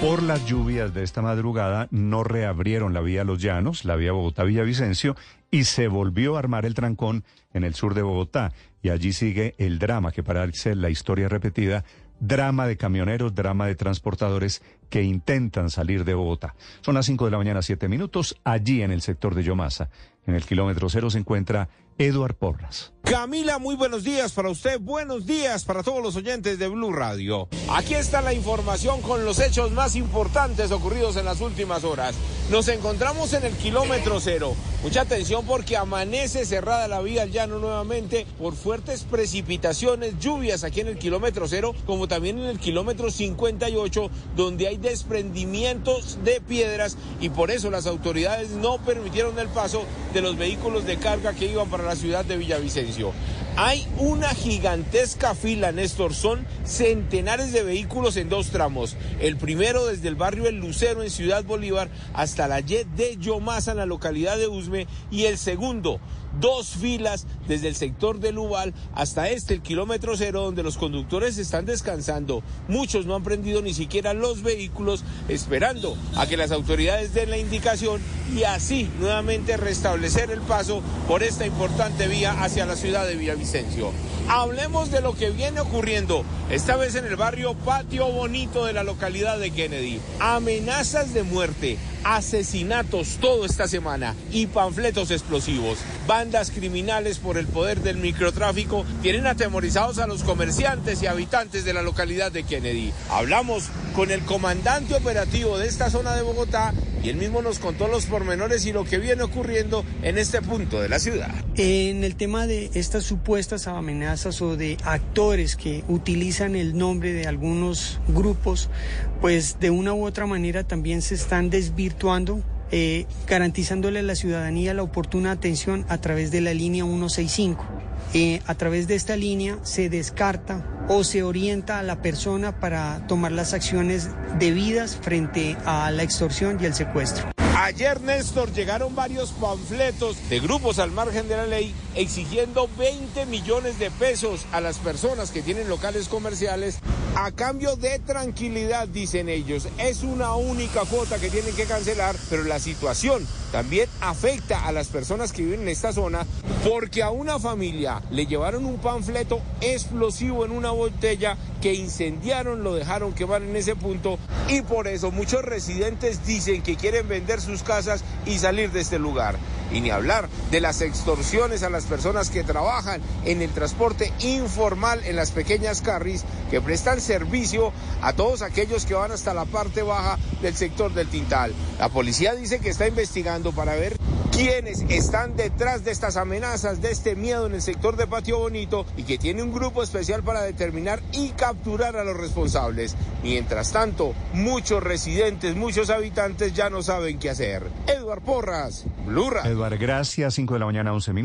Por las lluvias de esta madrugada no reabrieron la vía Los Llanos, la vía Bogotá-Villavicencio, y se volvió a armar el trancón en el sur de Bogotá. Y allí sigue el drama que parece la historia repetida, drama de camioneros, drama de transportadores que intentan salir de Bogotá. Son las 5 de la mañana, 7 minutos, allí en el sector de Yomasa. En el kilómetro cero se encuentra Eduard Porras. Camila, muy buenos días para usted, buenos días para todos los oyentes de Blue Radio. Aquí está la información con los hechos más importantes ocurridos en las últimas horas. Nos encontramos en el kilómetro cero. Mucha atención porque amanece cerrada la vía al llano nuevamente por fuertes precipitaciones, lluvias aquí en el kilómetro cero, como también en el kilómetro 58, donde hay desprendimientos de piedras y por eso las autoridades no permitieron el paso de los vehículos de carga que iban para la ciudad de Villavicencio. Hay una gigantesca fila, Néstor. Son centenares de vehículos en dos tramos. El primero desde el barrio El Lucero en Ciudad Bolívar hasta la Y de Yomasa en la localidad de Usme. Y el segundo dos filas desde el sector de Lubal hasta este, el kilómetro cero, donde los conductores están descansando. Muchos no han prendido ni siquiera los vehículos, esperando a que las autoridades den la indicación y así nuevamente restablecer el paso por esta importante vía hacia la ciudad de Villavicencio. Hablemos de lo que viene ocurriendo, esta vez en el barrio Patio Bonito de la localidad de Kennedy. Amenazas de muerte, asesinatos todo esta semana y panfletos explosivos. Bandas criminales por el poder del microtráfico tienen atemorizados a los comerciantes y habitantes de la localidad de Kennedy. Hablamos con el comandante operativo de esta zona de Bogotá y él mismo nos contó los pormenores y lo que viene ocurriendo en este punto de la ciudad. En el tema de estas supuestas amenazas o de actores que utilizan el nombre de algunos grupos, pues de una u otra manera también se están desvirtuando eh, garantizándole a la ciudadanía la oportuna atención a través de la línea 165. Eh, a través de esta línea se descarta o se orienta a la persona para tomar las acciones debidas frente a la extorsión y el secuestro. Ayer, Néstor, llegaron varios panfletos de grupos al margen de la ley exigiendo 20 millones de pesos a las personas que tienen locales comerciales a cambio de tranquilidad, dicen ellos. Es una única cuota que tienen que cancelar, pero la situación también afecta a las personas que viven en esta zona porque a una familia le llevaron un panfleto explosivo en una botella que incendiaron, lo dejaron quemar en ese punto y por eso muchos residentes dicen que quieren vender sus casas y salir de este lugar. Y ni hablar de las extorsiones a las personas que trabajan en el transporte informal en las pequeñas carris que prestan servicio a todos aquellos que van hasta la parte baja del sector del Tintal. La policía dice que está investigando para ver quiénes están detrás de estas amenazas, de este miedo en el sector de Patio Bonito y que tiene un grupo especial para determinar y capturar a los responsables. Mientras tanto, muchos residentes, muchos habitantes ya no saben qué hacer. Eduard Porras, Blurra. Eduard, gracias. 5 de la mañana, 11 minutos.